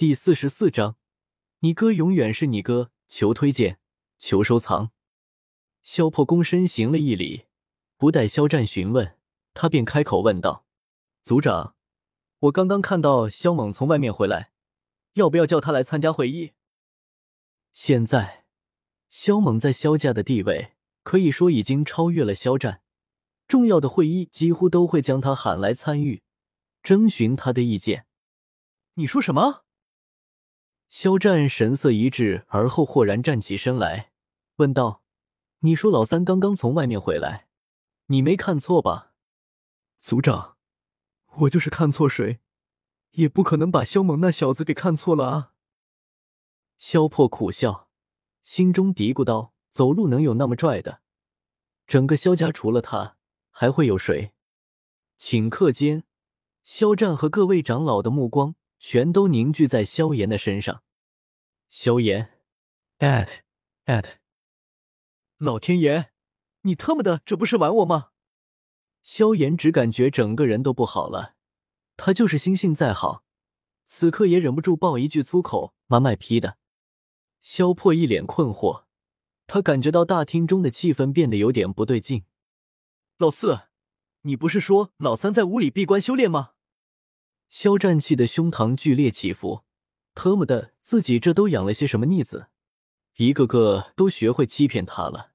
第四十四章，你哥永远是你哥。求推荐，求收藏。萧破躬身行了一礼，不待肖战询问，他便开口问道：“族长，我刚刚看到萧猛从外面回来，要不要叫他来参加会议？”现在，萧猛在萧家的地位可以说已经超越了肖战，重要的会议几乎都会将他喊来参与，征询他的意见。你说什么？肖战神色一滞，而后豁然站起身来，问道：“你说老三刚刚从外面回来，你没看错吧？”族长，我就是看错谁，也不可能把肖猛那小子给看错了啊！肖破苦笑，心中嘀咕道：“走路能有那么拽的？整个肖家除了他，还会有谁？”顷刻间，肖战和各位长老的目光。全都凝聚在萧炎的身上。萧炎，at at，老天爷，你他妈的这不是玩我吗？萧炎只感觉整个人都不好了。他就是心性再好，此刻也忍不住爆一句粗口：“妈卖批的！”萧破一脸困惑，他感觉到大厅中的气氛变得有点不对劲。老四，你不是说老三在屋里闭关修炼吗？肖战气的胸膛剧烈起伏，特么的，自己这都养了些什么逆子，一个个都学会欺骗他了。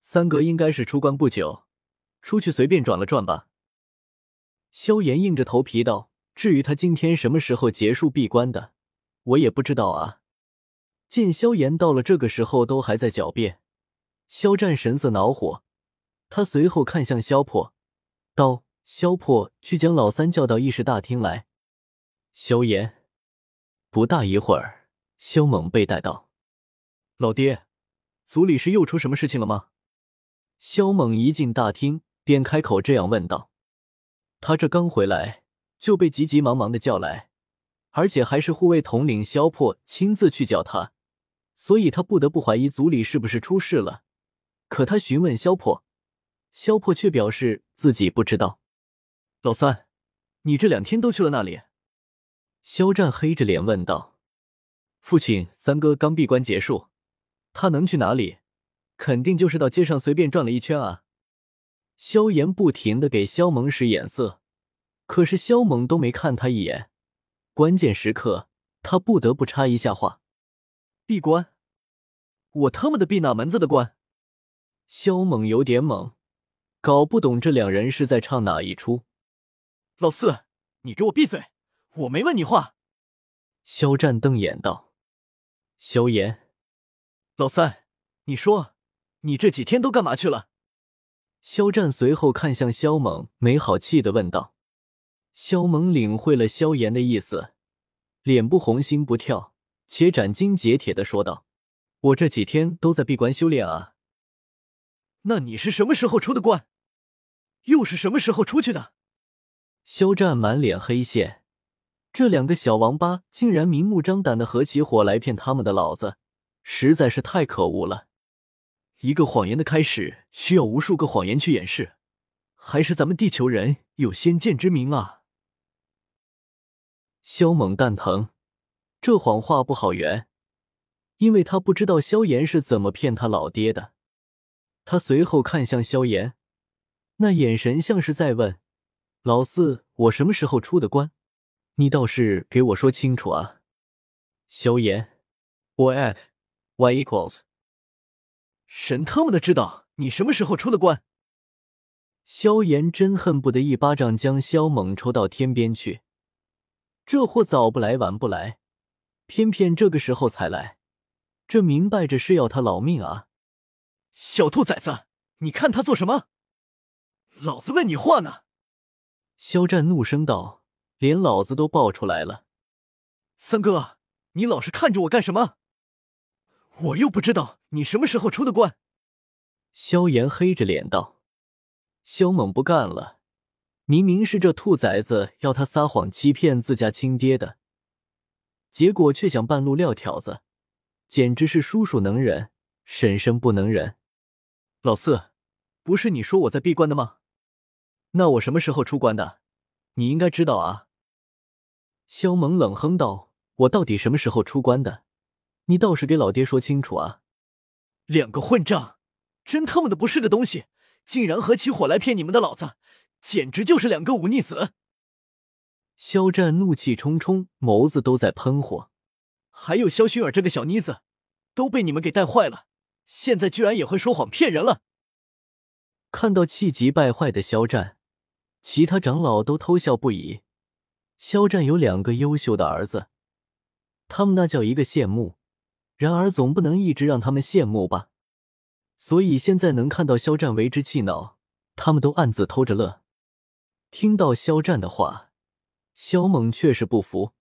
三哥应该是出关不久，出去随便转了转吧。萧炎硬着头皮道：“至于他今天什么时候结束闭关的，我也不知道啊。”见萧炎到了这个时候都还在狡辩，肖战神色恼火，他随后看向萧破，道。萧破去将老三叫到议事大厅来。萧炎，不大一会儿，萧猛被带到。老爹，族里是又出什么事情了吗？萧猛一进大厅，便开口这样问道。他这刚回来，就被急急忙忙的叫来，而且还是护卫统领萧破亲自去叫他，所以他不得不怀疑族里是不是出事了。可他询问萧破，萧破却表示自己不知道。老三，你这两天都去了哪里？肖战黑着脸问道。父亲，三哥刚闭关结束，他能去哪里？肯定就是到街上随便转了一圈啊。萧炎不停的给萧猛使眼色，可是萧猛都没看他一眼。关键时刻，他不得不插一下话：“闭关？我他妈的闭哪门子的关？”萧猛有点懵，搞不懂这两人是在唱哪一出。老四，你给我闭嘴！我没问你话。肖战瞪眼道：“萧炎，老三，你说你这几天都干嘛去了？”肖战随后看向萧猛，没好气的问道。萧猛领会了萧炎的意思，脸不红心不跳，且斩钉截铁的说道：“我这几天都在闭关修炼啊。”那你是什么时候出的关？又是什么时候出去的？肖战满脸黑线，这两个小王八竟然明目张胆的合起伙来骗他们的老子，实在是太可恶了！一个谎言的开始需要无数个谎言去掩饰，还是咱们地球人有先见之明啊！肖猛蛋疼，这谎话不好圆，因为他不知道萧炎是怎么骗他老爹的。他随后看向萧炎，那眼神像是在问。老四，我什么时候出的关？你倒是给我说清楚啊！萧炎，我 at y equals，神他妈的知道你什么时候出的关！萧炎真恨不得一巴掌将萧猛抽到天边去。这货早不来晚不来，偏偏这个时候才来，这明摆着是要他老命啊！小兔崽子，你看他做什么？老子问你话呢！肖战怒声道：“连老子都爆出来了！三哥，你老是看着我干什么？我又不知道你什么时候出的关。”萧炎黑着脸道：“萧猛不干了，明明是这兔崽子要他撒谎欺骗自家亲爹的，结果却想半路撂挑子，简直是叔叔能忍，婶婶不能忍。老四，不是你说我在闭关的吗？”那我什么时候出关的？你应该知道啊。萧猛冷哼道：“我到底什么时候出关的？你倒是给老爹说清楚啊！两个混账，真他妈的不是个东西，竟然合起伙来骗你们的老子，简直就是两个忤逆子！肖战怒气冲冲，眸子都在喷火。还有肖薰儿这个小妮子，都被你们给带坏了，现在居然也会说谎骗人了！看到气急败坏的肖战，其他长老都偷笑不已。肖战有两个优秀的儿子，他们那叫一个羡慕。然而总不能一直让他们羡慕吧，所以现在能看到肖战为之气恼，他们都暗自偷着乐。听到肖战的话，肖猛却是不服，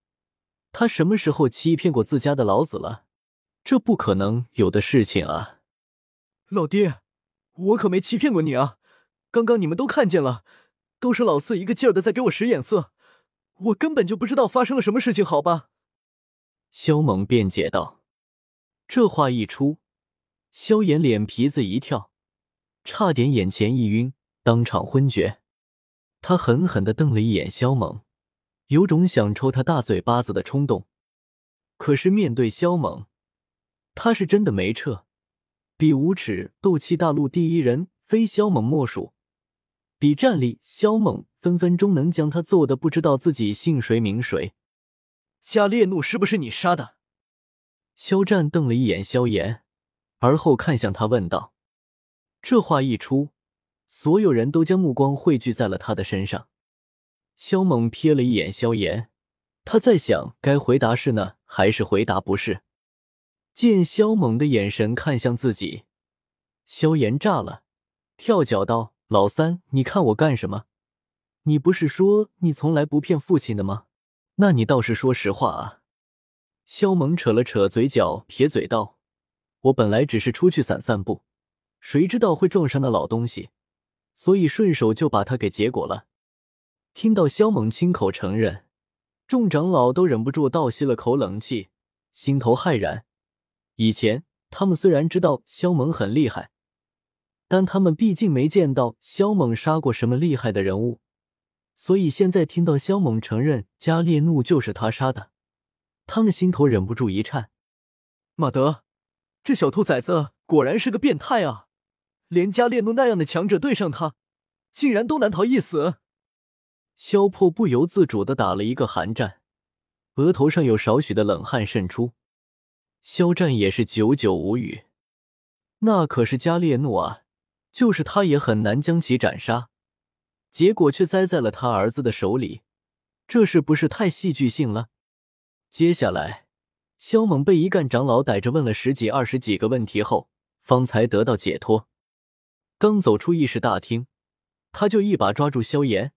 他什么时候欺骗过自家的老子了？这不可能有的事情啊！老爹，我可没欺骗过你啊！刚刚你们都看见了，都是老四一个劲儿的在给我使眼色，我根本就不知道发生了什么事情，好吧？肖猛辩解道。这话一出，萧炎脸皮子一跳，差点眼前一晕，当场昏厥。他狠狠的瞪了一眼萧猛，有种想抽他大嘴巴子的冲动。可是面对萧猛，他是真的没撤。比无耻，斗气大陆第一人非萧猛莫属；比战力，萧猛分分钟能将他揍得不知道自己姓谁名谁。加烈怒是不是你杀的？肖战瞪了一眼萧炎，而后看向他问道：“这话一出，所有人都将目光汇聚在了他的身上。”萧猛瞥了一眼萧炎，他在想该回答是呢，还是回答不是。见萧猛的眼神看向自己，萧炎炸了，跳脚道：“老三，你看我干什么？你不是说你从来不骗父亲的吗？那你倒是说实话啊！”萧猛扯了扯嘴角，撇嘴道：“我本来只是出去散散步，谁知道会撞上那老东西，所以顺手就把他给结果了。”听到萧猛亲口承认，众长老都忍不住倒吸了口冷气，心头骇然。以前他们虽然知道萧猛很厉害，但他们毕竟没见到肖猛杀过什么厉害的人物，所以现在听到肖猛承认加列怒就是他杀的。他们心头忍不住一颤，马德，这小兔崽子果然是个变态啊！连加列怒那样的强者对上他，竟然都难逃一死。萧破不由自主的打了一个寒战，额头上有少许的冷汗渗出。肖战也是久久无语，那可是加列诺啊，就是他也很难将其斩杀，结果却栽在了他儿子的手里，这是不是太戏剧性了？接下来，萧猛被一干长老逮着问了十几二十几个问题后，方才得到解脱。刚走出议事大厅，他就一把抓住萧炎，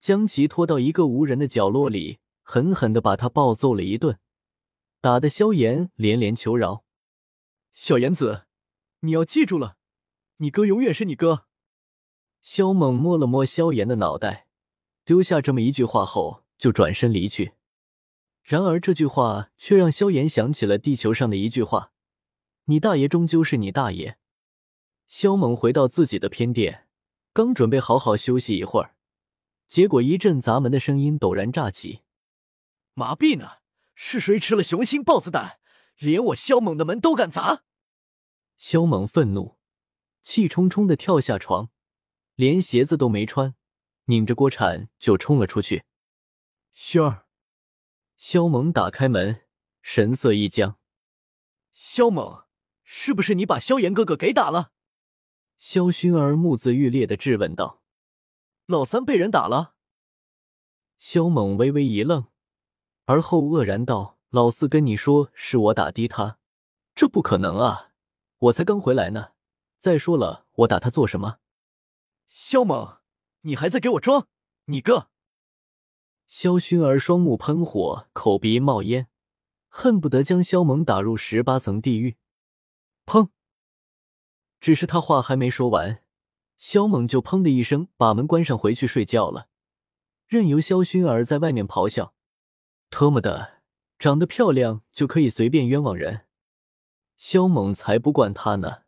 将其拖到一个无人的角落里，狠狠的把他暴揍了一顿，打得萧炎连连求饶：“小炎子，你要记住了，你哥永远是你哥。”萧猛摸了摸萧炎的脑袋，丢下这么一句话后，就转身离去。然而这句话却让萧炎想起了地球上的一句话：“你大爷终究是你大爷。”萧猛回到自己的偏殿，刚准备好好休息一会儿，结果一阵砸门的声音陡然炸起。麻痹呢？是谁吃了雄心豹子胆，连我萧猛的门都敢砸？萧猛愤怒，气冲冲的跳下床，连鞋子都没穿，拧着锅铲就冲了出去。薰儿。萧猛打开门，神色一僵。萧猛，是不是你把萧炎哥哥给打了？萧薰儿目眦欲裂的质问道：“老三被人打了？”萧猛微微一愣，而后愕然道：“老四跟你说是我打的他，这不可能啊！我才刚回来呢。再说了，我打他做什么？”萧猛，你还在给我装？你个！萧薰儿双目喷火，口鼻冒烟，恨不得将萧猛打入十八层地狱。砰！只是他话还没说完，萧猛就砰的一声把门关上，回去睡觉了，任由萧薰儿在外面咆哮：“特么的，长得漂亮就可以随便冤枉人？萧猛才不惯他呢！”